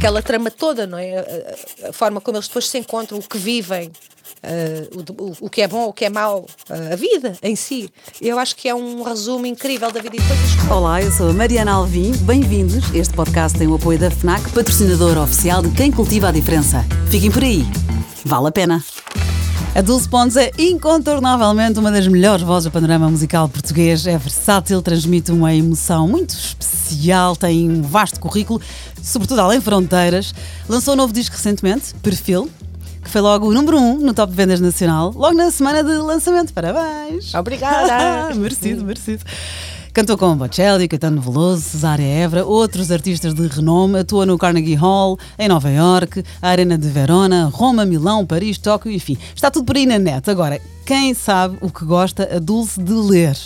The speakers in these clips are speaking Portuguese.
aquela trama toda, não é? A, forma como eles depois se encontram, o que vivem, uh, o, o, que é bom, o que é mau, uh, a vida em si. Eu acho que é um resumo incrível da vida e depois Olá, eu sou a Mariana Alvim, bem-vindos. Este podcast tem o apoio da FNAC, patrocinadora oficial de quem cultiva a diferença. Fiquem por aí, vale a pena. A Dulce Pontes é incontornavelmente uma das melhores vozes do panorama musical português. É versátil, transmite uma emoção muito especial, tem um vasto currículo, sobretudo além fronteiras. Lançou um novo disco recentemente, Perfil, que foi logo o número 1 um no Top Vendas Nacional, logo na semana de lançamento. Parabéns! Obrigada! merecido, merecido. Cantou com Bocelli, Caetano Veloso, Cesária Évora, outros artistas de renome, atua no Carnegie Hall, em Nova York, a Arena de Verona, Roma, Milão, Paris, Tóquio, enfim. Está tudo por aí na net. Agora, quem sabe o que gosta a Dulce de ler?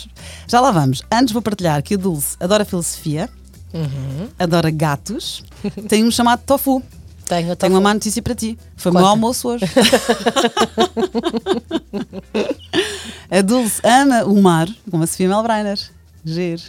Já lá vamos. Antes vou partilhar que a Dulce adora filosofia, uhum. adora gatos, tem um chamado tofu. Tenho, Tenho uma má notícia para ti. Foi o meu almoço hoje. a Dulce ama o mar, como a Sofia Melbreiner. Giro.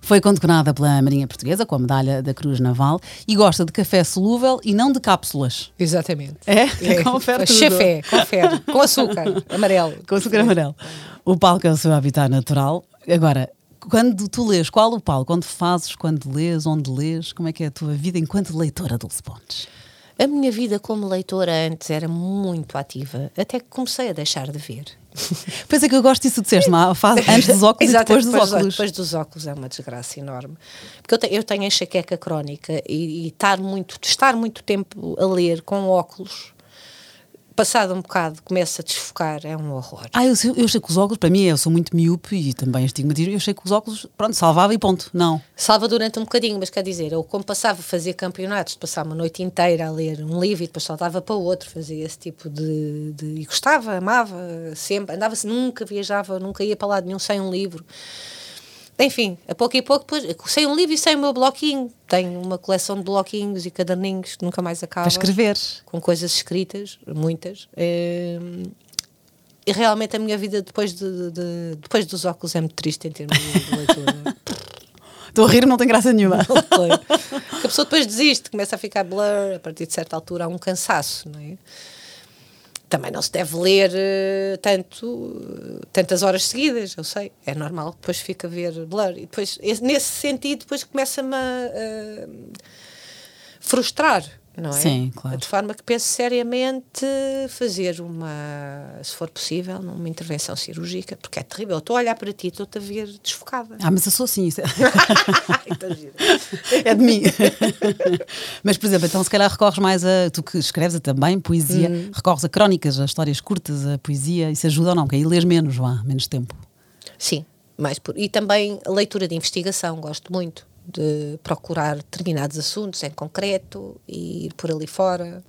Foi condecorada pela Marinha Portuguesa com a medalha da Cruz Naval e gosta de café solúvel e não de cápsulas. Exatamente. É? é. Confere Chefé, confere. Com açúcar amarelo. Com açúcar amarelo. O palco é o seu habitat natural. Agora, quando tu lês, qual o palco? Quando fazes, quando lês, onde lês? Como é que é a tua vida enquanto leitora, Dulce Pontes? A minha vida como leitora antes era muito ativa, até que comecei a deixar de ver. Pois é que eu gosto disso de seres uma fase antes dos óculos Exato, e depois, depois dos óculos. Depois dos óculos é uma desgraça enorme. Porque eu, te, eu tenho enxaqueca crónica e, e estar, muito, estar muito tempo a ler com óculos passado um bocado, começa a desfocar, é um horror. Ah, eu, eu achei que os óculos, para mim, eu sou muito miúpe e também estigmatismo, eu achei que os óculos, pronto, salvava e ponto, não. Salva durante um bocadinho, mas quer dizer, eu como passava a fazer campeonatos, passava uma noite inteira a ler um livro e depois saltava para o outro, fazia esse tipo de, de e gostava, amava, sempre, andava-se, nunca viajava, nunca ia para lado nenhum sem um livro. Enfim, a pouco e pouco, depois, sei um livro e sei o meu bloquinho. Tenho uma coleção de bloquinhos e caderninhos que nunca mais acaba. Para escrever. Com coisas escritas, muitas. Ehm, e realmente a minha vida depois, de, de, depois dos óculos é muito triste em termos de leitura. Estou a rir, não tem graça nenhuma. Porque a pessoa depois desiste, começa a ficar blur, a partir de certa altura há um cansaço, não é? Também não se deve ler uh, tanto, tantas horas seguidas, eu sei, é normal, depois fica a ver blur. E depois, nesse sentido, depois começa-me a uh, frustrar, não é? Sim, claro. De forma que penso seriamente fazer uma, se for possível, uma intervenção cirúrgica, porque é terrível. Eu estou a olhar para ti, estou-te a ver desfocada. Ah, mas eu sou assim. Então, é de mim. mas, por exemplo, então se calhar recorres mais a. Tu que escreves também poesia, hum. recorres a crónicas, a histórias curtas, a poesia, isso ajuda ou não? Porque aí lês menos, vá, menos tempo. Sim, mais por. E também a leitura de investigação, gosto muito de procurar determinados assuntos em concreto e ir por ali fora.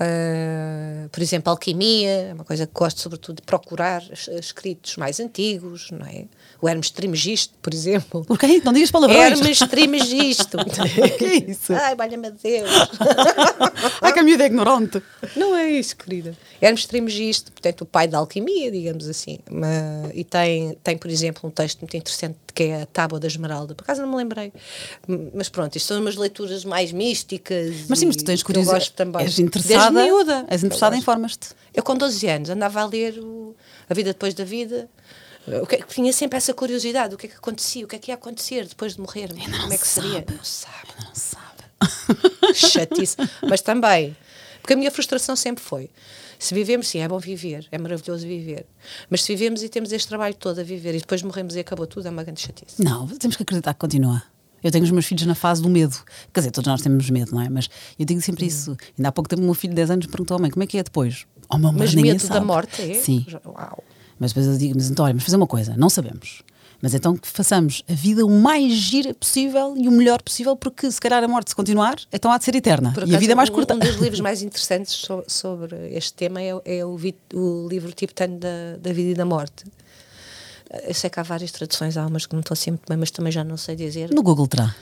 Uh, por exemplo, alquimia, é uma coisa que gosto sobretudo de procurar escritos mais antigos, não é? O Hermes Trismegisto, por exemplo. O quê? Não digas palavrões. Hermes Trismegisto. o que é isso? Ai, valha-me Deus. Ai, que a miúda é ignorante. Não é isso, querida. Hermes Trismegisto, portanto, o pai da alquimia, digamos assim. e tem, tem, por exemplo, um texto muito interessante que é a Tábua da Esmeralda. Por acaso não me lembrei. Mas pronto, isto são umas leituras mais místicas. Mas sim, mas tu tens curiosidade. Eu gosto também. És interessada. Desde miúda. És interessada, informas-te. Eu com 12 anos andava a ler o, A Vida Depois da Vida. O que, é tinha sempre essa curiosidade, o que é que acontecia, o que é que ia acontecer depois de morrer, como é que sabe, seria? Não sabe, não sabe. Chatice. Mas também, porque a minha frustração sempre foi, se vivemos, sim, é bom viver, é maravilhoso viver. Mas se vivemos e temos este trabalho todo a viver e depois morremos e acabou tudo, é uma grande chatice. Não, temos que acreditar que continua. Eu tenho os meus filhos na fase do medo. Quer dizer, todos nós temos medo, não é? Mas eu digo sempre hum. isso. Ainda há pouco tempo, o meu filho de 10 anos perguntou à mãe como é que é depois. Oh, mas, mas medo sabe. da morte é? Sim. Uau. Mas depois eu digo, mas então, olha, mas fazer uma coisa, não sabemos. Mas então que façamos a vida o mais gira possível e o melhor possível, porque se calhar a morte, se continuar, então há de ser eterna. Por e a vida é mais curta. Um, um dos livros mais interessantes so, sobre este tema é, é o, o, livro tibetano da, da vida e da morte. Eu sei que há várias traduções, há umas que não estou assim muito bem, mas também já não sei dizer. No Google terá?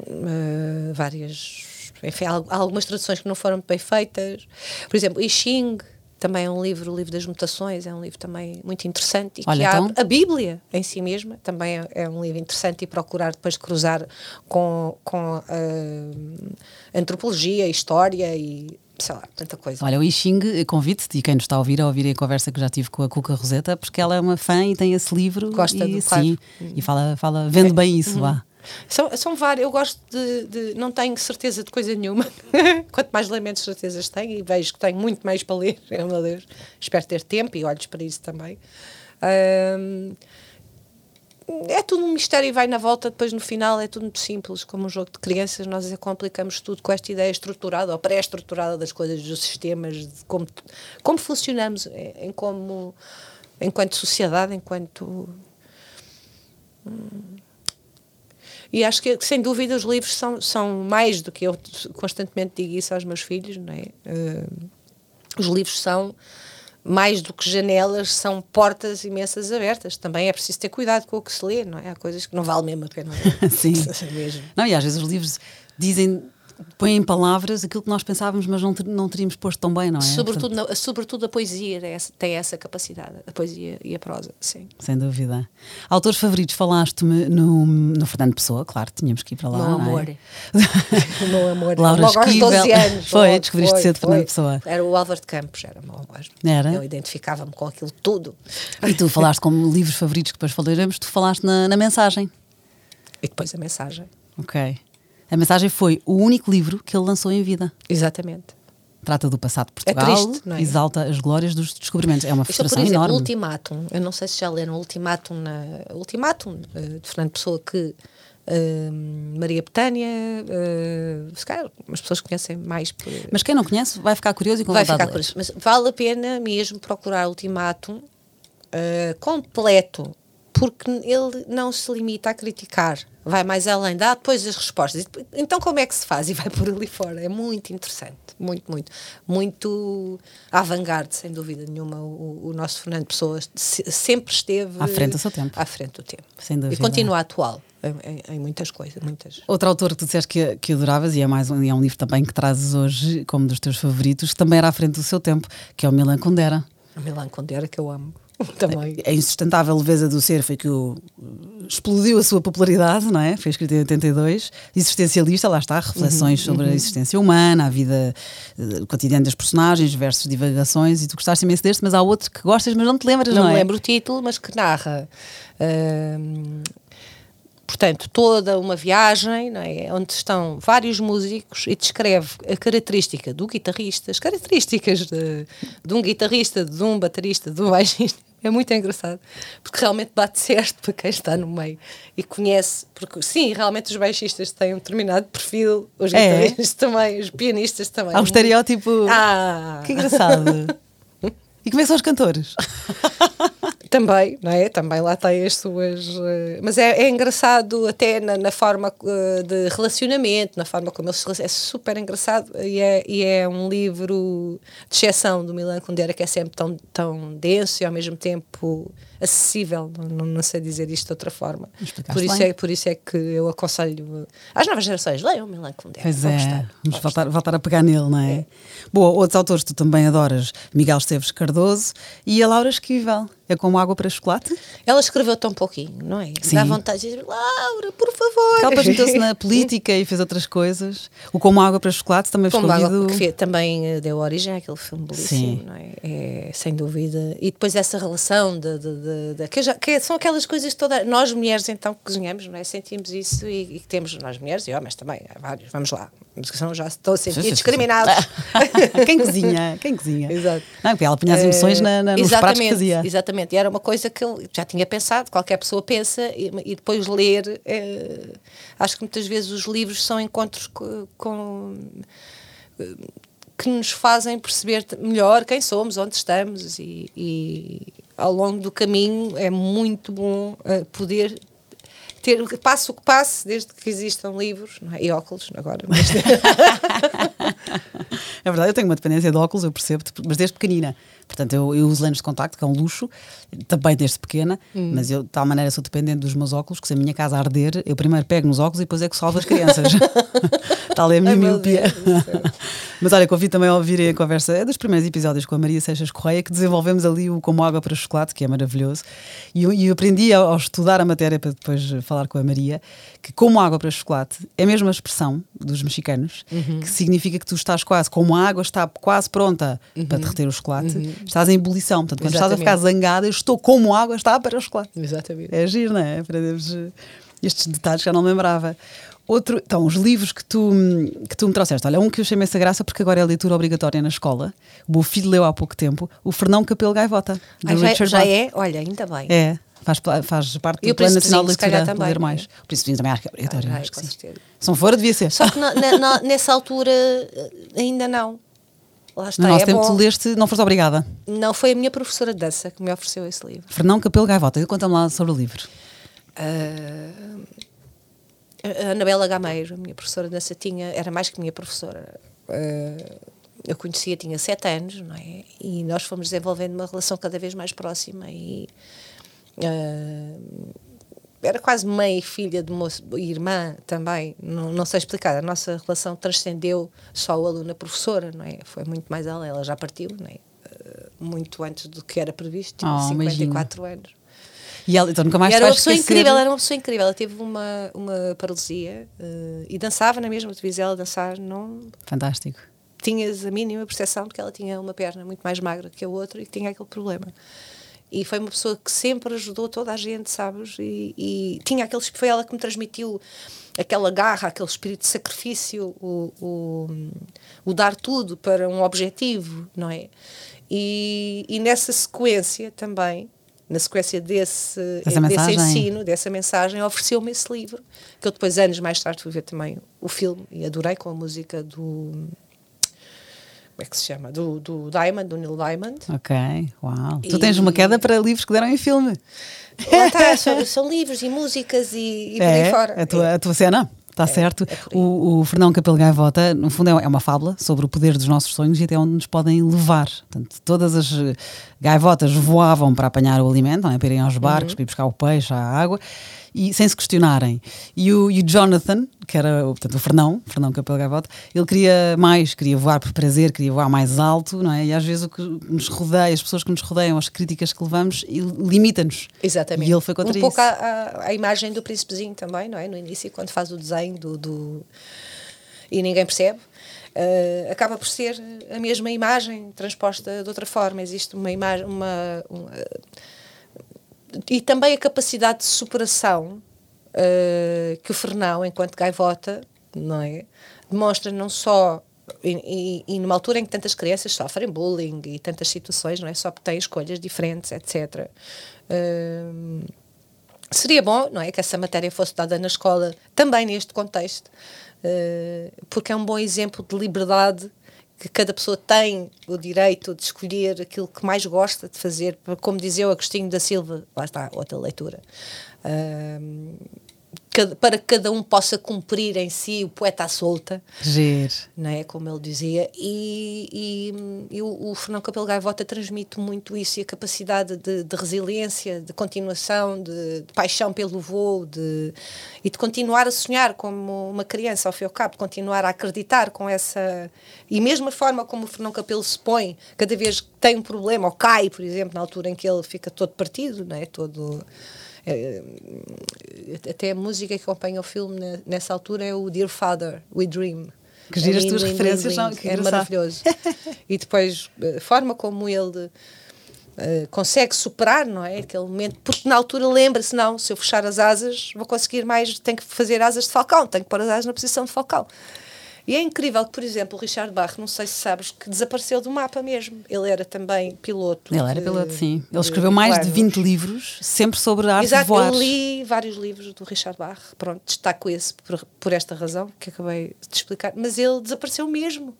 Uh, várias. Enfim, há algumas traduções que não foram bem feitas. Por exemplo, I Ching também é um livro, o livro das mutações, é um livro também muito interessante. E Olha, que então... a Bíblia em si mesma também é, é, um livro interessante e procurar depois cruzar com, com a antropologia, história e sei lá, tanta coisa. Olha, o I Ching convite-te e quem nos está a ouvir a ouvir a conversa que já tive com a Cuca Roseta, porque ela é uma fã e tem esse livro. Gosta e, do sim, e fala, fala, vende é. bem isso, uhum. vá. São, são vários, eu gosto de, de, Não tenho certeza de coisa nenhuma. Quanto mais ler, menos certezas tenho e vejo que tenho muito mais para ler. Meu Deus. Espero ter tempo e olhos para isso também. Um, é tudo um mistério e vai na volta, depois no final é tudo muito simples, como um jogo de crianças, nós complicamos tudo com esta ideia estruturada ou pré-estruturada das coisas, dos sistemas, de como, como funcionamos em como, enquanto sociedade, enquanto. Hum, e acho que, sem dúvida, os livros são, são mais do que eu constantemente digo isso aos meus filhos, não é? Uh, os livros são mais do que janelas, são portas imensas abertas. Também é preciso ter cuidado com o que se lê, não é? Há coisas que não vale mesmo a pena. Sim. mesmo. Não, e às vezes os livros dizem põe em palavras aquilo que nós pensávamos, mas não, não teríamos posto tão bem, não é? Sobretudo, Portanto, na, sobretudo a poesia tem essa capacidade, a poesia e a prosa, sim. Sem dúvida. Autores favoritos, falaste-me no, no Fernando Pessoa, claro, tínhamos que ir para lá. Meu amor. É? meu amor. Laura Logo aos 12 anos. Foi, descobriste foi, cedo Fernando Pessoa. Era o Álvaro de Campos, era meu amor. Era? Eu identificava-me com aquilo tudo. E tu falaste como livros favoritos que depois falaremos, tu falaste na, na mensagem. E depois a mensagem. Ok. A mensagem foi o único livro que ele lançou em vida. Exatamente. Trata do passado de Portugal, é triste, é? exalta as glórias dos descobrimentos. É uma frustração por exemplo, enorme. o Ultimátum. Eu não sei se já leram o Ultimátum, na, Ultimátum uh, de Fernando Pessoa que uh, Maria Betânia, uh, se calhar as pessoas conhecem mais. Por, mas quem não conhece vai ficar curioso e com Vai ficar curioso. Mas vale a pena mesmo procurar o Ultimátum completo, porque ele não se limita a criticar vai mais além, dá depois as respostas. Então, como é que se faz? E vai por ali fora. É muito interessante. Muito, muito. Muito avant-garde, sem dúvida nenhuma. O, o, nosso Fernando Pessoa sempre esteve. À frente do seu tempo. À frente do tempo. Sem dúvida. E continua atual. Em, em, muitas coisas. Muitas. Outro autor que tu disseste que, que adoravas, e é, mais um, é um livro também que trazes hoje como dos teus favoritos, também era à frente do seu tempo, que é o Milan Kundera. O Milan Kundera, que eu amo. Também. A insustentável leveza do ser foi que o, explodiu a sua popularidade, não é? Foi escrito em 82. Existencialista, lá está, reflexões uhum, sobre uhum. a existência humana, a vida uh, cotidiana das personagens, versus divagações, e tu gostaste imenso deste, mas há outro que gostas, mas não te lembras, não, não é? Não lembro o título, mas que narra. Uh, portanto, toda uma viagem é? onde estão vários músicos e descreve a característica do guitarrista, as características de, de um guitarrista, de um baterista, de um baixista é muito engraçado, porque realmente bate certo para quem está no meio e conhece, porque sim, realmente os baixistas têm um determinado perfil, os é. guitarristas também, os pianistas também. Há um estereótipo. Ah! Que engraçado. e como é que são os cantores? Também, não é? Também lá tem as suas. Uh, mas é, é, engraçado até na, na forma uh, de relacionamento, na forma como eles se É super engraçado e é, e é um livro de exceção do Milan Kundera que é sempre tão, tão denso e ao mesmo tempo acessível, não, não sei dizer isto de outra forma. Por isso, é, por isso é que eu aconselho às novas gerações, leiam Milan Kundera. Pois é, vamos voltar, voltar a pegar nele, não é? é? Boa, outros autores tu também adoras, Miguel Esteves Cardoso e a Laura Esquivel. É como água para chocolate? Ela escreveu tão pouquinho, não é? Sim. Dá vontade de dizer, Laura, por favor. Ela meteu-se na política e fez outras coisas. O Como Água para Chocolate também como escolhido... Água, que também eh, deu origem àquele filme belíssimo, Sim. não é? é? Sem dúvida. E depois essa relação de... de, de, de que, já, que, são aquelas coisas todas... Nós mulheres, então, que cozinhamos, não é? Sentimos isso e, e temos, nós mulheres e homens também, há vários, vamos lá. Já estou a sentir discriminados. quem cozinha? Quem cozinha? Exato. Não, ela punha as emoções na, na, nos pratos que fazia. Exatamente Exatamente, e era uma coisa que eu já tinha pensado, qualquer pessoa pensa, e, e depois ler. É, acho que muitas vezes os livros são encontros com, com que nos fazem perceber melhor quem somos, onde estamos e, e ao longo do caminho é muito bom uh, poder ter passo o que passe, desde que existam livros é? e óculos agora. Mas... é verdade, eu tenho uma dependência de óculos, eu percebo, mas desde pequenina. Portanto, eu, eu uso lentes de contacto, que é um luxo, também desde pequena, hum. mas eu, de tal maneira, sou dependente dos meus óculos, que se a minha casa arder, eu primeiro pego nos óculos e depois é que salvo as crianças. tal é a minha miopia. Mas olha, convido também a ouvirem a conversa, é dos primeiros episódios com a Maria Seixas Correia, que desenvolvemos ali o Como Água para Chocolate, que é maravilhoso. E eu, eu aprendi ao, ao estudar a matéria para depois falar com a Maria, que como água para chocolate é a mesma expressão dos mexicanos, Uhum. que significa que tu estás quase, como a água está quase pronta para derreter o chocolate, estás em ebulição. Portanto, quando estás a ficar Uhum. Exatamente. zangada, eu estou como a água está para o chocolate. Exatamente. É giro, não é? Aprendermos eh, estes detalhes que eu não lembrava. Outro, então, os livros que tu, que tu me trouxeste. Olha, um que eu achei essa graça porque agora é leitura obrigatória na escola. O meu filho leu há pouco tempo. O Fernão Capelo Gaivota, Ah, já, Richard já Bach. é? Olha, ainda bem. É, faz, faz parte E do Plano Nacional de Leitura, também, ler é? mais. O Príncipe também acho que é obrigatório, Ah, acho que sim. certeza. Se não for, devia ser. Só que na- na- nessa altura eh, ainda não. Lá está, No nosso é tempo, bom. tu leste, não foste obrigada. Não, foi a minha professora de dança que me ofereceu esse livro. Fernão Capelo Gaivota, conta-me lá sobre o livro. Ah, a Anabela Gameiro, a minha professora de dança, tinha, era mais que minha professora. Ah, eu conhecia, tinha sete anos, não é? E nós fomos desenvolvendo uma relação cada vez mais próxima e ah, era quase mãe e filha de uma irmã também, não, não sei explicar. A nossa relação transcendeu só o aluno-professora, não é? Foi muito mais além. Ela já partiu, não é? Ah, muito antes do que era previsto, tinha Oh, um beijinho. 54 anos. E ela, então nunca mais era uma pessoa esquecer- incrível, era uma pessoa incrível. Ela teve uma, uma paralisia eh, e dançava na mesma. Tu ela dançar, não Fantástico. tinhas a mínima percepção de que ela tinha uma perna muito mais magra que a outra e que tinha aquele problema. E foi uma pessoa que sempre ajudou toda a gente, sabes? E, e tinha aquele, foi ela que me transmitiu aquela garra, aquele espírito de sacrifício, o, o, o dar tudo para um objetivo, não é? E, e nessa sequência também, na sequência desse, Dessa desse mensagem. ensino, dessa mensagem, ofereceu-me esse livro, que eu depois, anos mais tarde, fui ver também o filme e adorei com a música do. Como é que se chama? Do, do Diamond, do Neil Diamond. Ok, uau. Tu E- tens uma queda para livros que deram em filme. Lá está, são, são livros e músicas e, e por aí é, fora. A tua, a tua cena. Está certo. é por aí. o, o Fernão Capelo Gaivota, no fundo, é é uma fábula sobre o poder dos nossos sonhos e até onde nos podem levar. Portanto, todas as eh, gaivotas voavam para apanhar o alimento, não é? para irem aos barcos, Uhum. para ir buscar o peixe, a água, e sem se questionarem. E o, e o Jonathan, que era o- portanto, o Fernão, Fernão Capelo Gaivota, ele queria mais, queria voar por prazer, queria voar mais alto, não é? E às vezes o que nos rodeia, as pessoas que nos rodeiam, as críticas que levamos, limita-nos. Exatamente. E ele foi contra um isso. pouco a, a, a imagem do príncipezinho também, não é? No início, quando faz o desenho do. do- e ninguém percebe. eh, acaba por ser a mesma imagem transposta de outra forma. Existe uma imagem. Uma, uma- e também a capacidade de superação eh, que o Fernão, enquanto gaivota, não é? demonstra não só. E, e- e numa altura em que tantas crianças sofrem bullying e tantas situações, não é? Só têm escolhas diferentes, etc. Hum, seria bom, não é, que essa matéria fosse dada na escola também neste contexto, eh, porque é um bom exemplo de liberdade que cada pessoa tem o direito de escolher aquilo que mais gosta de fazer, como dizia o Agostinho da Silva, lá está, outra leitura. Cada- para que cada um possa cumprir em si o poeta à solta, Giro. não é? Como ele dizia, e, e, e o, o Fernão Capelo Gaivota transmite muito isso e a capacidade de, de resiliência, de continuação, de, de paixão pelo voo de, e de continuar a sonhar como uma criança, ao fim e ao cabo, de continuar a acreditar com essa. E mesmo a forma como o Fernão Capelo se põe, cada vez que tem um problema, ou cai, por exemplo, na altura em que ele fica todo partido, não é? Todo. É, até a música que acompanha o filme ne- nessa altura é o Dear Father, We Dream. Que giras É tuas lindo, referências, não? é engraçado. maravilhoso. e depois a forma como ele eh, consegue superar, não é? Aquele momento, porque na altura lembra-se, não, se eu fechar as asas, vou conseguir mais, tenho que fazer asas de falcão, tenho que pôr as asas na posição de falcão. E é incrível que, por exemplo, o Richard Bach, não sei se sabes, que desapareceu do mapa mesmo. Ele era também piloto. Ele era de- piloto, sim. Ele de escreveu mais de planos. 20 livros, sempre sobre a arte de Exato, voar. eu li vários livros do Richard Bach, pronto, destaco esse por, por esta razão que acabei de explicar, mas ele desapareceu mesmo.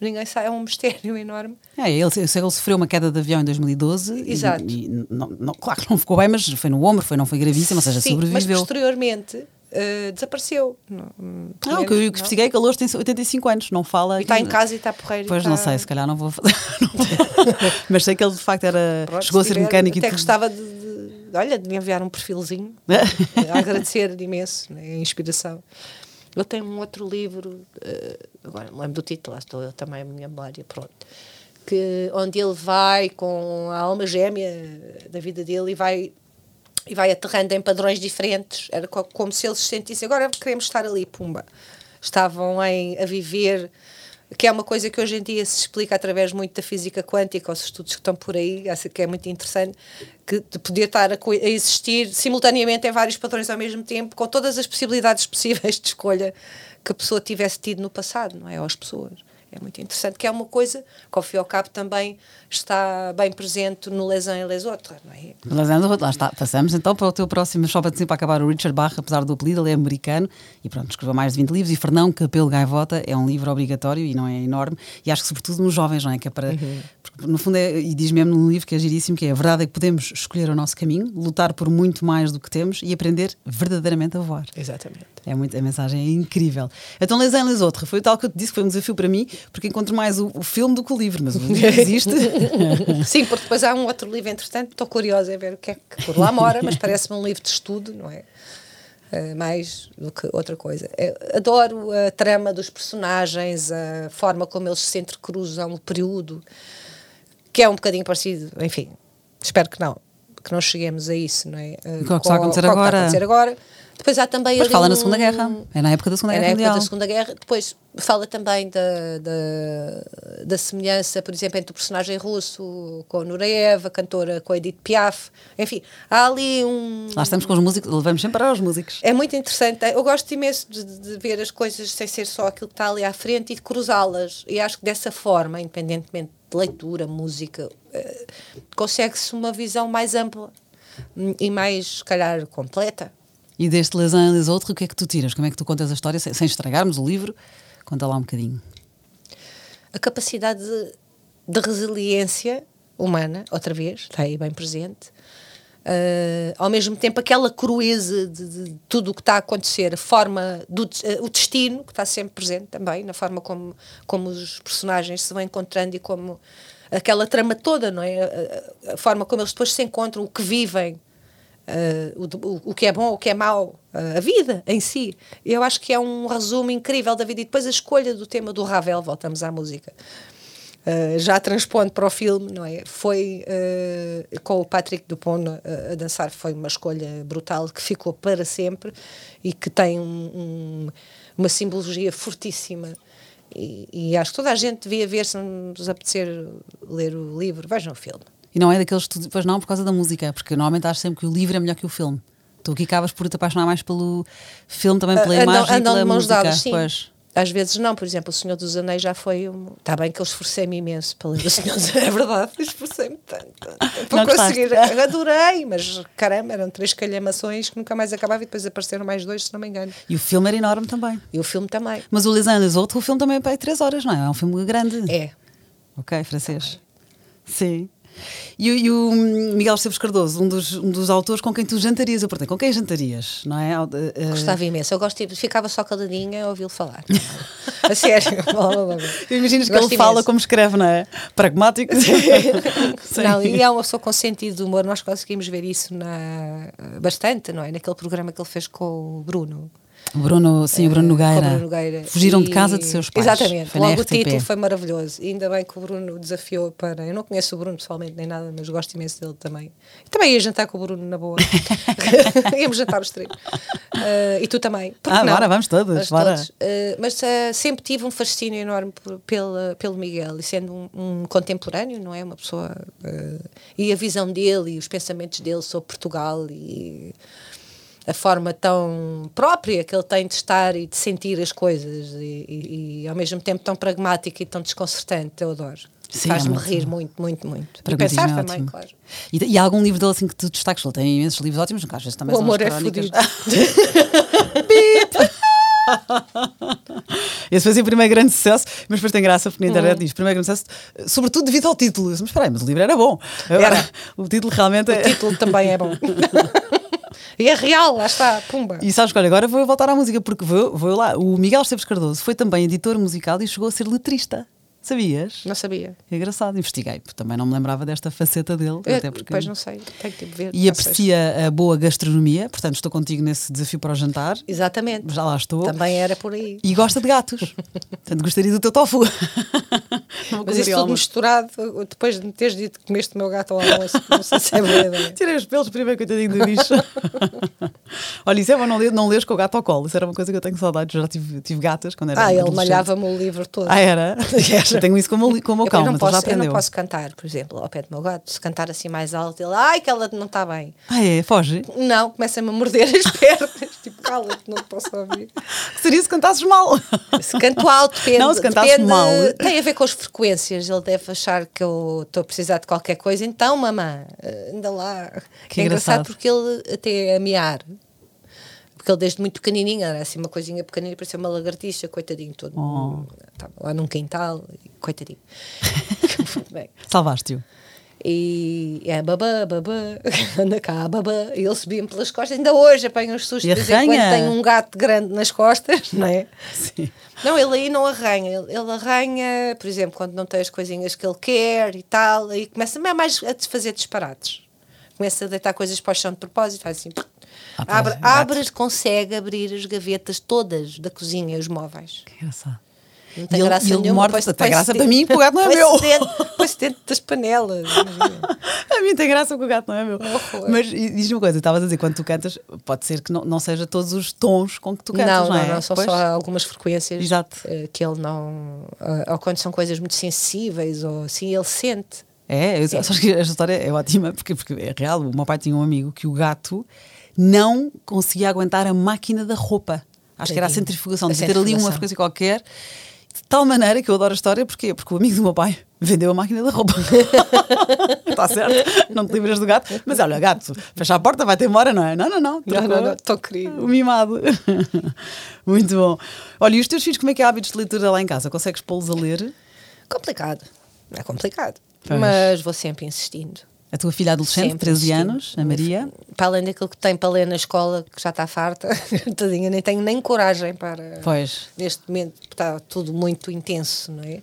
Ninguém sabe, é um mistério enorme. É, ele, ele sofreu uma queda de avião em 2012. e- Exato. E, não, não- claro que não ficou bem, mas foi no ombro, foi, não foi gravíssimo, ou seja, Sim, mas sobreviveu. posteriormente eh, desapareceu. Não, o que eu investiguei é que ele hoje tem 85 anos, não fala. E está em casa e está porreiro. Pois está- não sei, se calhar não vou fazer. mas sei que ele de facto era. Pronto, chegou a se ser tiver, mecânico Até e tudo. gostava de, de- Olha, de me enviar um perfilzinho a agradecer imenso né, a inspiração. Eu tenho um outro livro, uh, agora não lembro do título, estou eu também a minha memória, pronto. Que, onde ele vai com a alma gêmea da vida dele e vai e vai aterrando em padrões diferentes. Era como se eles se sentissem, agora queremos estar ali, pumba. Estavam em, a viver, que é uma coisa que hoje em dia se explica através muito da física quântica, os estudos que estão por aí, acho que é muito interessante, que de poder estar a, a existir simultaneamente em vários padrões ao mesmo tempo, com todas as possibilidades possíveis de escolha que a pessoa tivesse tido no passado, não é? Ou as pessoas. É muito interessante, que é uma coisa que, ao fim e ao cabo, também está bem presente no Les uns e Les Autres, não é? Les uns lá está. Passamos então para o teu próximo, só para, para acabar, o Richard Bach, apesar do apelido, ele é americano e pronto, escreveu mais de 20 livros. E Fernão Capelo Gaivota é um livro obrigatório e não é enorme. E acho que, sobretudo, nos jovens, não é? Que é para. Uhum. Porque, no fundo, é, e diz mesmo no livro que é giríssimo, que é a verdade é que podemos escolher o nosso caminho, lutar por muito mais do que temos e aprender verdadeiramente a voar. Exatamente. É muito, a mensagem é incrível. Então, Les uns les Autres, foi o tal que eu te disse que foi um desafio para mim, porque encontro mais o, o filme do que o livro, mas o livro existe. Sim, porque depois há um outro livro, entretanto, estou curiosa a ver o que é que por lá mora, mas parece-me um livro de estudo, não é? Uh, mais do que outra coisa. Eu adoro a trama dos personagens, a forma como eles se entrecruzam, o período, que é um bocadinho parecido, enfim, espero que não, que não cheguemos a isso, não é? Uh, com o que está a acontecer agora. Está a acontecer agora depois há também. Depois fala um... na Segunda Guerra. É na época da Segunda é Guerra. É na época da Segunda Guerra. Depois fala também da, da, da, semelhança, por exemplo, entre o personagem russo com a Nureyev, a cantora com a Edith Piaf. Enfim, há ali um. Lá estamos com os músicos, levamos sempre para os músicos. É muito interessante. Eu gosto imenso de, de ver as coisas sem ser só aquilo que está ali à frente e de cruzá-las. E acho que dessa forma, independentemente de leitura, música, uh, consegue-se uma visão mais ampla e mais, se calhar, completa e deste Les uns les autres, o que é que tu tiras? Como é que tu contas a história, sem, sem estragarmos o livro? Conta lá um bocadinho. A capacidade de, de resiliência humana, outra vez, está aí bem presente. Uh, ao mesmo tempo, aquela crueza de, de tudo o que está a acontecer, a forma, do, uh, o destino, que está sempre presente também, na forma como, como os personagens se vão encontrando e como aquela trama toda, não é? A, a, forma como eles depois se encontram, o que vivem, Uh, o, o, que é bom, o que é mau, a vida em si. Eu acho que é um resumo incrível da vida. E depois a escolha do tema do Ravel, voltamos à música. Uh, já transpondo para o filme, não é? Foi com o Patrick Dupont a dançar, foi uma escolha brutal que ficou para sempre e que tem um, um, uma simbologia fortíssima. E, e, acho que toda a gente devia ver, se nos apetecer ler o livro, vejam o filme. E não é daqueles estudos, pois não, por causa da música, porque normalmente acho sempre que o livro é melhor que o filme. Tu aqui acabas por te apaixonar mais pelo filme, também pela uh, imagem andam, e pela música. Dados, sim. Pois. Às vezes não, por exemplo, O Senhor dos Anéis já foi. Um... Está bem que eu esforcei-me imenso para ler O Senhor dos Anéis, é verdade, esforcei-me tanto, tanto para conseguir. Adorei, mas caramba, eram três calhamações que nunca mais acabava e depois apareceram mais dois, se não me engano. E o filme era enorme também. E o filme também. Mas o Les Uns outro, o filme também é para três horas, não é? É um filme grande. É. Ok, francês. Sim. E, e, o Miguel Esteves Cardoso, um dos, um dos autores com quem tu jantarias, eu perguntei, com quem jantarias, não é? Uh, Gostava imenso, eu gosto de, ficava só caladinha a ouvi-lo falar. a sério. Imaginas que ele imenso. fala como escreve, não é? Pragmático. Não, e é uma pessoa com sentido de humor, nós conseguimos ver isso na, bastante, não é? Naquele programa que ele fez com o Bruno. Bruno, sim, o Bruno eh, Nogueira. Bruno Nogueira. Fugiram e... de casa de seus pais. Exatamente. Foi Logo o título foi maravilhoso. E ainda bem que o Bruno desafiou para. Eu não conheço o Bruno pessoalmente nem nada, mas gosto imenso dele também. E também ia jantar com o Bruno na boa. Íamos jantar os três. Uh, e tu também. ah, não? bora, vamos todos. bora. Todos. Uh, mas uh, sempre tive um fascínio enorme por, pela, pelo Miguel. E sendo um, um contemporâneo, não é? Uma pessoa. e a visão dele e os pensamentos dele sobre Portugal e a forma tão própria que ele tem de estar e de sentir as coisas e, e, e ao mesmo tempo tão pragmática e tão desconcertante, eu adoro. Faz-me é rir muito, muito, muito. E pensar é também, claro. E, e, há algum livro dele assim que tu destaques? Ele tem imensos livros ótimos, às vezes também o amor é fodido. Esse foi assim o primeiro grande sucesso, mas depois tem graça porque na internet hum. diz primeiro grande sucesso, sobretudo devido ao título. mas espera aí, mas o livro era bom. Agora, era. o título realmente é. O título também é bom. E é real, lá está, pumba. E sabes que agora vou voltar à música, porque vou, vou lá. O Miguel Esteves Cardoso foi também editor musical e chegou a ser letrista. Sabias? Não sabia. É engraçado, investiguei, porque também não me lembrava desta faceta dele. Eu, até porque... Depois não sei, tenho que ver. E aprecia a boa gastronomia, portanto estou contigo nesse desafio para o jantar. Exatamente. Já lá estou. Também era por aí. E gosta de gatos. portanto gostaria do teu tofu. Mas isso tudo misturado, depois de me teres dito que comeste o meu gato ao almoço, não sei se é verdade. Tirei os pelos primeiro, coitadinho do bicho. Olha, isso é bom não, ler, não lês com o gato ao colo. Isso era uma coisa que eu tenho saudades. Já tive, tive gatas quando era Ah, ele malhava-me o livro todo. Ah, era? Eu tenho isso como, como cão, eu não, posso, já aprendeu. eu não posso cantar, por exemplo, ao pé do meu gato. Se cantar assim mais alto, ele, ai, que ela não está bem. Ah, é? Foge? Não, começa-me a morder as pernas. tipo, cala-te, não posso ouvir. Que seria se cantasses mal? Se canto alto, depende. Não, se cantasses depende, mal. Tem a ver com as frequências. Ele deve achar que eu estou a precisar de qualquer coisa. Então, mamã, anda lá. Que é engraçado engraçado. porque ele até a. Porque ele desde muito pequenininho era assim uma coisinha pequenina, parecia uma lagartixa, coitadinho todo. Oh. Estava lá num quintal, coitadinho. Salvaste-o. e é babá, babá, anda cá, babá. E ele subia-me pelas costas. Ainda hoje apanha uns sustos de quando tem um gato grande nas costas, não é? Sim. Não, ele aí não arranha. Ele, ele arranha, por exemplo, quando não tem as coisinhas que ele quer e tal, aí começa é mais a fazer disparates. Começa a deitar coisas para o chão de propósito, faz assim. Abre, gato. abre, consegue abrir as gavetas todas da cozinha e os móveis. Que engraçado. Não tem E ele- graça ele nenhuma. morde- põe-se- tem põe-se graça para mim, porque o gato não é meu. Põe-se dentro das panelas. A mim tem graça com o gato, não é meu? Horror. Mas diz-me uma coisa, estavas a dizer, quando tu cantas, pode ser que não, não seja todos os tons com que tu cantas, não, não, não, é? não, são Pois. só algumas frequências Exato. eh, que ele não. eh, ou quando são coisas muito sensíveis, ou assim, ele sente. É, eu, sabes que esta história é ótima, porque, porque é real. O meu pai tinha um amigo que o gato não conseguia aguentar a máquina da roupa. Acho que era a centrifugação, de ter ali uma frequência qualquer. De tal maneira que eu adoro a história, porquê? Porque o amigo do meu pai vendeu a máquina da roupa. Está certo? Não te livras do gato. Mas olha, gato, fecha a porta, vai-te embora, não é? Não, não, não. Trocou. não, não, tão querido. O mimado. Muito bom. Olha, e os teus filhos, como é que é hábitos de leitura lá em casa? Consegues pô-los a ler? Complicado. É complicado. Pois. Mas vou sempre insistindo. A tua filha adolescente, Sempre 13 insistindo. anos, a Maria. Para além daquilo que tem para ler na escola, que já está farta, tadinha, nem tenho nem coragem para. Pois. Neste momento está tudo muito intenso, não é?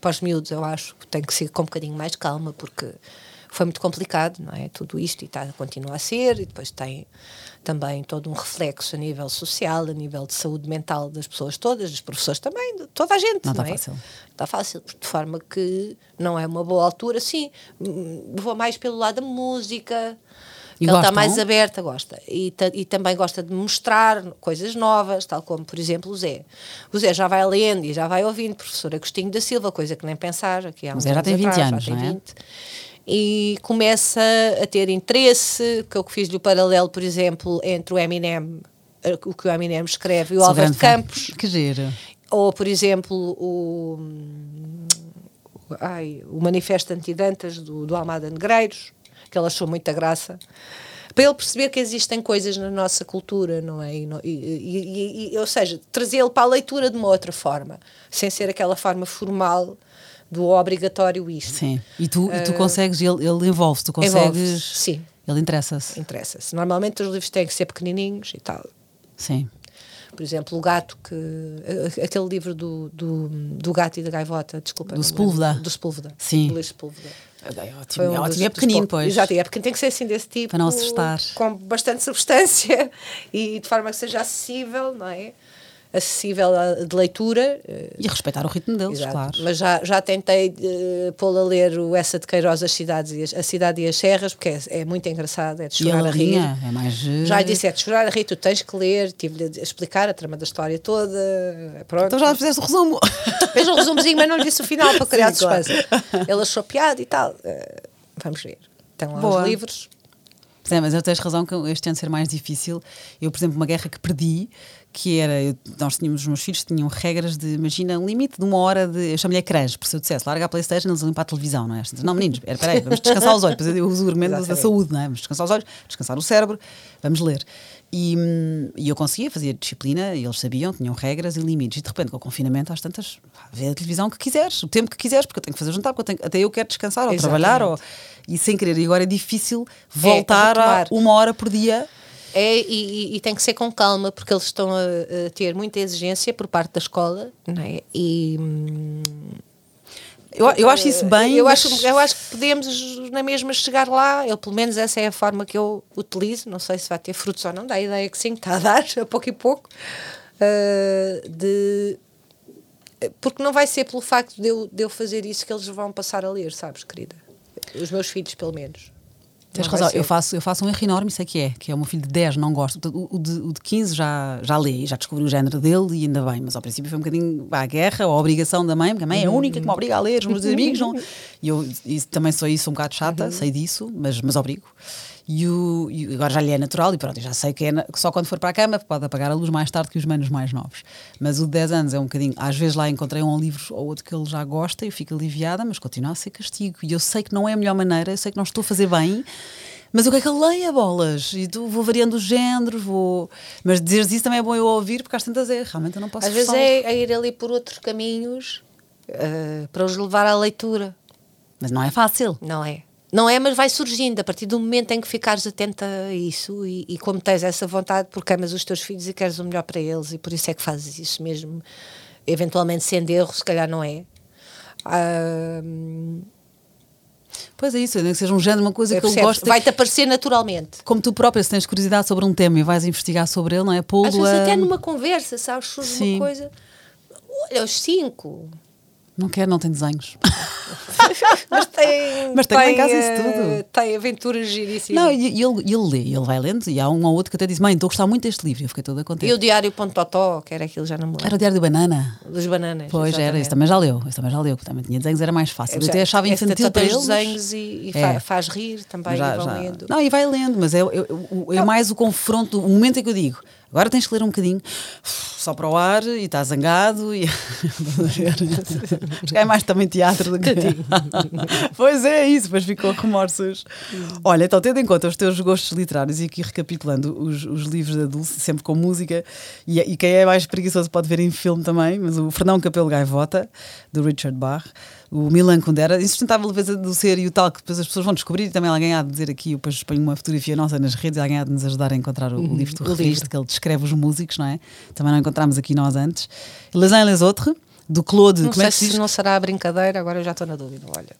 Para os miúdos, eu acho que tem que ser com um bocadinho mais calma, porque foi muito complicado, não é? Tudo isto e está, continua a ser, e depois tem também todo um reflexo a nível social, a nível de saúde mental das pessoas todas, dos professores também, de toda a gente, Não não, está é? fácil. Está fácil, de forma que não é uma boa altura, sim, vou mais pelo lado da música, E ela está mais aberta, gosta. E, e também gosta de mostrar coisas novas, tal como, por exemplo, o Zé. O Zé já vai lendo e já vai ouvindo, professor Agostinho da Silva, coisa que nem pensar, aqui há O Zé já tem 20 atrás, anos, já tem não é? 20. E começa a ter interesse, que eu fiz-lhe o paralelo, por exemplo, entre o Eminem, eh, o que o Eminem escreve, e o Sou Álvaro de. Campos, Que giro. ou, por exemplo, o, o- ai, o Manifesto Antidantas do, do Almada Negreiros, que ele achou muita graça, para ele perceber que existem coisas na nossa cultura, não é? E- e- e- e- ou seja, trazê-lo para a leitura de uma outra forma, sem ser aquela forma formal do obrigatório isto. Sim. E tu, e tu consegues, ele, ele envolve-se, tu consegues. Envolve-se, sim. Ele interessa-se. Interessa-se. Normalmente os livros têm que ser pequenininhos e tal. Sim. Por exemplo, o gato que. Aquele livro do, do, do gato e da gaivota, desculpa. Do Sepúlveda. Do Sepúlveda. Sim. Do Sepúlveda. É ótimo, é um dos- ótimo. É dos pequenino, poucos- pois. Exato, é pequenino, tem que ser assim desse tipo. Para não assustar. Com bastante substância e de forma que seja acessível, não é? Acessível a- de leitura. eh, E respeitar o ritmo deles, Exato. claro. Mas já, já tentei eh, pô-lo a ler o Essa de Queiroz, as cidades e as, A Cidade e as Serras, porque é, é muito engraçado, é de chorar ele a rir. é mais. eh, Já disse, é de chorar a rir, tu tens que ler, tive-lhe a explicar a trama da história toda. Pronto. Então já fizeste o resumo. Fez um resumozinho, mas não lhe disse o final para criar Sim, claro. Ele achou piada e tal. Eh, vamos ver. Estão lá Boa. os livros. Pois é, mas eu tens razão que este ano ser mais difícil. Eu, por exemplo, uma guerra que perdi, que era, eu- nós tínhamos, os meus filhos tinham regras de, imagina, um limite de uma hora de, eu chamo-lhe ecrãs, porque se eu dissesse, larga a Playstation, eles iam para a televisão, não é? Não, meninos, espera, espera aí, vamos descansar os olhos, depois eu uso o argumento da saúde, não é? Vamos descansar os olhos, descansar o cérebro, vamos ler. E, hum, e eu conseguia, fazia disciplina, e eles sabiam, tinham regras e limites, e de repente com o confinamento às tantas, vê a televisão que quiseres, o tempo que quiseres, porque eu tenho que fazer jantar, porque eu tenho- até eu quero descansar, ou Exatamente. trabalhar, ou, e sem querer, e agora é difícil voltar a retomar. uma hora por dia. É, e, e- tem que ser com calma, porque eles estão a, a ter muita exigência por parte da escola, não é? E, hum, Eu, eu acho isso bem. Eu, mas... acho, eu acho que podemos na mesma chegar lá. Eu, pelo menos, essa é a forma que eu utilizo. Não sei se vai ter frutos ou não, dá a ideia que sim, está a dar, a pouco e pouco. Uh, de porque não vai ser pelo facto de eu, de eu fazer isso que eles vão passar a ler, sabes, querida? Os meus filhos, pelo menos. Tens razão, eu faço, eu faço um erro enorme, isso é que é, que é o meu filho de 10, não gosto. O, o, de, o de 15 já, já lê, já descobri o género dele e ainda bem, mas ao princípio foi um bocadinho a guerra, a obrigação da mãe, porque a mãe é a única que me obriga a ler, os meus amigos não. E eu e também sou isso um bocado chata, uhum. sei disso, mas, mas obrigo. E, o, e agora já lhe é natural e pronto, já sei que, é na, só quando for para a cama pode apagar a luz mais tarde que os menos mais novos. Mas o de 10 anos é um bocadinho. Às vezes lá encontrei um livro ou outro que ele já gosta e fico aliviada, mas continua a ser castigo. E eu sei que não é a melhor maneira, eu sei que não estou a fazer bem. Mas o que é que ele leia bolas? E tu vou variando os géneros, vou. Mas dizeres isso também é bom eu ouvir, porque às tantas é, realmente eu não posso Às vezes é, é, ir ali por outros caminhos uh, para os levar à leitura. Mas não é fácil. Não é. Não é, mas vai surgindo a partir do momento em que ficares atenta a isso e, e como tens essa vontade porque amas os teus filhos e queres o melhor para eles e por isso é que fazes isso mesmo, eventualmente sendo erro, se calhar não é. Pois é isso, que seja um género, uma coisa que eu gosto. Vai-te aparecer naturalmente. Como tu própria, se tens curiosidade sobre um tema e vais investigar sobre ele, não é? Pô-lo Às vezes a... até numa conversa, sabes, surge Sim. uma coisa. Olha, os cinco. Não quer, não tem desenhos. Mas tem. Mas tem, tem em casa isso tudo. Eh, tem aventuras giríssimas. Não, e ele, ele lê, ele vai lendo, e há um ou outro que até diz: Mãe, estou a gostar muito deste livro. Eu fiquei toda contente. E o Diário Ponto Totó, que era aquilo, já não me lembro. Era o Diário do Banana. Dos bananas. Pois exatamente. era, isso também já leu. Isso também já leu, porque também tinha desenhos, era mais fácil. Eu até achava infantil para eles. desenhos e, e é. faz rir também, já, e já. lendo. Não, e vai lendo, mas é, é, é mais o confronto, o momento em que eu digo Agora tens que ler um bocadinho. Só para o ar e está zangado e é mais também teatro do que Pois é isso, depois ficou remorsos. Olha, então tendo em conta os teus gostos literários e aqui recapitulando os, os livros da Dulce, sempre com música, e, e, quem é mais preguiçoso pode ver em filme também, mas o Fernão Capelo Gaivota, do Richard Bach, o Milan Kundera, insustentável leveza do ser e o tal que depois as pessoas vão descobrir e também alguém há de dizer aqui, eu depois ponho uma fotografia nossa nas redes alguém há de nos ajudar a encontrar o, uhum, o livro do registro, que ele descreve os músicos, não é? Também não encontramos aqui nós antes. Les uns les autres, do Claude. Não como é sei é se não será a brincadeira, agora eu já estou na dúvida. Olha.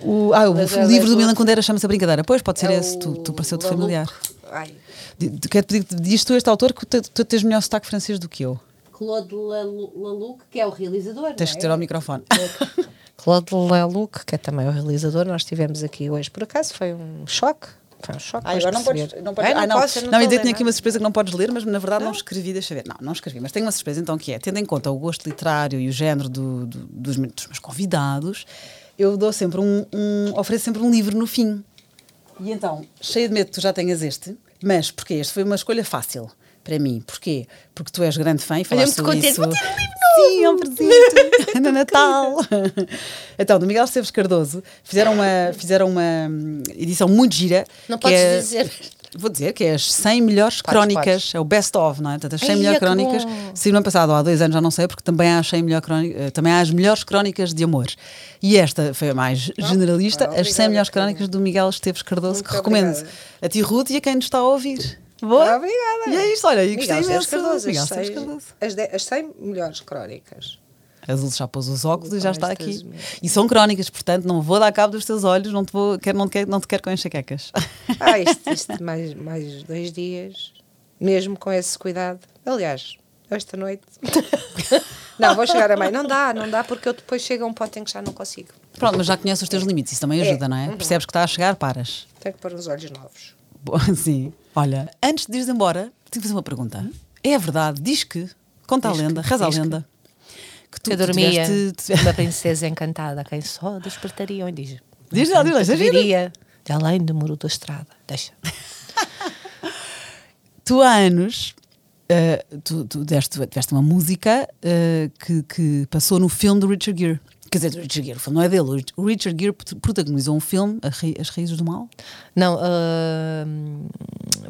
O, ah, o, o livro do Milan Kundera chama-se A Brincadeira. Pois, pode ser é esse, tu, tu pareceu-te familiar. Ai. Quero pedir, diz tu este autor que tu, tu tens melhor sotaque francês do que eu. Claude Laluc, que é o realizador. Tens que ter ao microfone. Claude Leluc, que é também o realizador, nós tivemos aqui hoje. Por acaso foi um choque. Foi um choque. Ah, agora não podes, não podes. não, ah, não, posso, não, não eu tinha aqui uma surpresa que não podes ler, mas na verdade não, não escrevi, deixa ver. Não, não escrevi, mas tenho uma surpresa então que é, tendo em conta o gosto literário e o género do, do, dos, dos, meus convidados, eu dou sempre um, um, ofereço sempre um livro no fim. E então, cheio de medo que tu já tenhas este, mas porque este foi uma escolha fácil para mim. Porquê? Porque tu és grande fã e falaste sobre isso. Livro Sim, é um presente no Natal. então, do Miguel Esteves Cardoso, fizeram uma, fizeram uma edição muito gira. Não podes é, dizer. Vou dizer que é as 100 melhores podes, crónicas, podes. é o best of, não é? Portanto, as 100 melhores crónicas, se no ano passado ou há dois anos já não sei, porque também há, as 100 melhor crónica, eh, também há as melhores crónicas de amor. E esta foi a mais não, generalista, não, as 100 melhores crónicas do Miguel Esteves Cardoso, muito que recomendo obrigada. a ti, Ruth, e a quem nos está a ouvir. Boa. Obrigada. E é isto, olha, e gostei imenso. Cardoso, as, seis, as, de, as 100 melhores crónicas. Azul já pôs os óculos e já está aqui. E são crónicas, portanto, não vou dar cabo dos teus olhos, não te, vou, quero, não te, quero, não te quero com enxaquecas. Ah, isto, isto mais, mais dois dias, mesmo com esse cuidado. Aliás, esta noite. não, vou chegar a meio. Não dá, não dá, porque eu depois chego a um ponto em que já não consigo. Pronto, mas já conheces os teus limites, isso também ajuda, é. não é? Uhum. Percebes que está a chegar, paras. Tenho que pôr os olhos novos. Sim. Olha, antes de ires embora, tenho que fazer uma pergunta. É verdade, diz que, conta diz a lenda, que, reza a lenda, que, tu, eu dormia tiveste... uma princesa encantada, quem só despertariam e diz. Diz lá, diz lá, diria de além do muro da estrada. Deixa. tu há anos uh, tu, tu deste, deste uma música uh, que, que passou no filme do Richard Gere. Quer dizer, o Richard Gere, o filme não é dele. O Richard Gere protagonizou um filme, As Raízes do Mal? Não, uh,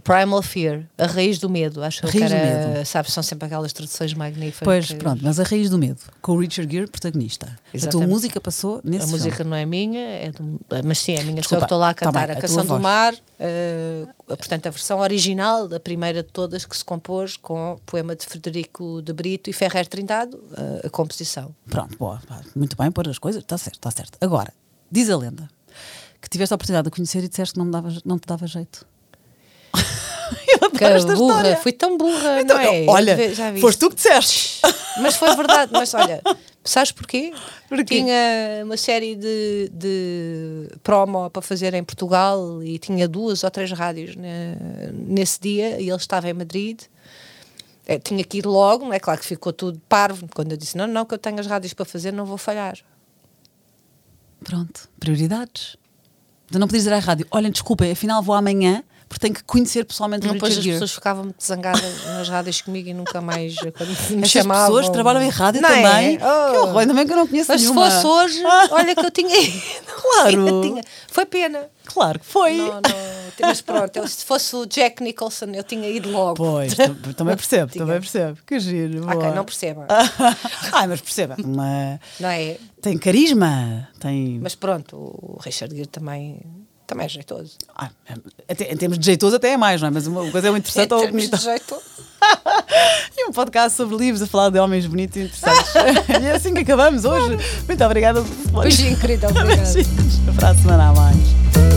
Primal Fear, A Raiz do Medo. Acho que era, sabe, são sempre aquelas traduções magníficas. Pois, pronto, mas A Raiz do Medo, com o Richard Gere protagonista. Exatamente. A tua música passou nesse A filme. música não é minha, é do, mas sim, é minha. Desculpa, estou lá a cantar tá bem, a, a Canção do Mar, uh, portanto, a versão original, a primeira de todas, que se compôs com o poema de Frederico de Brito e Ferrer Trindado, uh, a composição. Pronto, boa, muito bem pôr as coisas, está certo, está certo. Agora, diz a lenda que tiveste a oportunidade de conhecer e disseste que não, dava, não te dava jeito. Eu Que adoro esta burra, história. fui tão burra, Então, não é? olha, Já viste? foste tu que disseste. Mas foi verdade, mas olha, sabes porquê? Porquê? Tinha uma série de, de promo para fazer em Portugal e tinha duas ou três rádios né, nesse dia e ele estava em Madrid. Eh, tinha que ir logo, é claro que ficou tudo parvo quando eu disse: Não, não, que eu tenho as rádios para fazer, não vou falhar. Pronto, prioridades. Tu não podes dizer à rádio, olhem, desculpem, afinal vou amanhã porque tenho que conhecer pessoalmente o Depois Richard as Gere. pessoas ficavam muito zangadas nas rádios comigo e nunca mais quando me Essas chamavam. pessoas trabalham em rádio Não é? também. Oh. Que horror, ainda bem que eu não conheço Mas se nenhuma. fosse hoje, olha que eu tinha ido. Claro. Tinha. Foi pena. Claro que foi. Não, não. Mas pronto, eu- se fosse o Jack Nicholson, eu tinha ido logo. Pois, tam- também percebo, também percebo. Que giro. Ok, boa. não perceba. Ai, mas perceba. Uma... Não é? Tem carisma, tem. Mas pronto, o Richard Gere também, também é jeitoso. Ah, até- em termos de jeitoso, até é mais, não é? Mas uma coisa é muito interessante ou bonita. de jeito. E um podcast sobre livros a falar de homens bonitos e interessantes. e é assim que acabamos hoje. Muito obrigada. Beijinho, querida. Obrigada. Beijinhos. Para a semana a mais.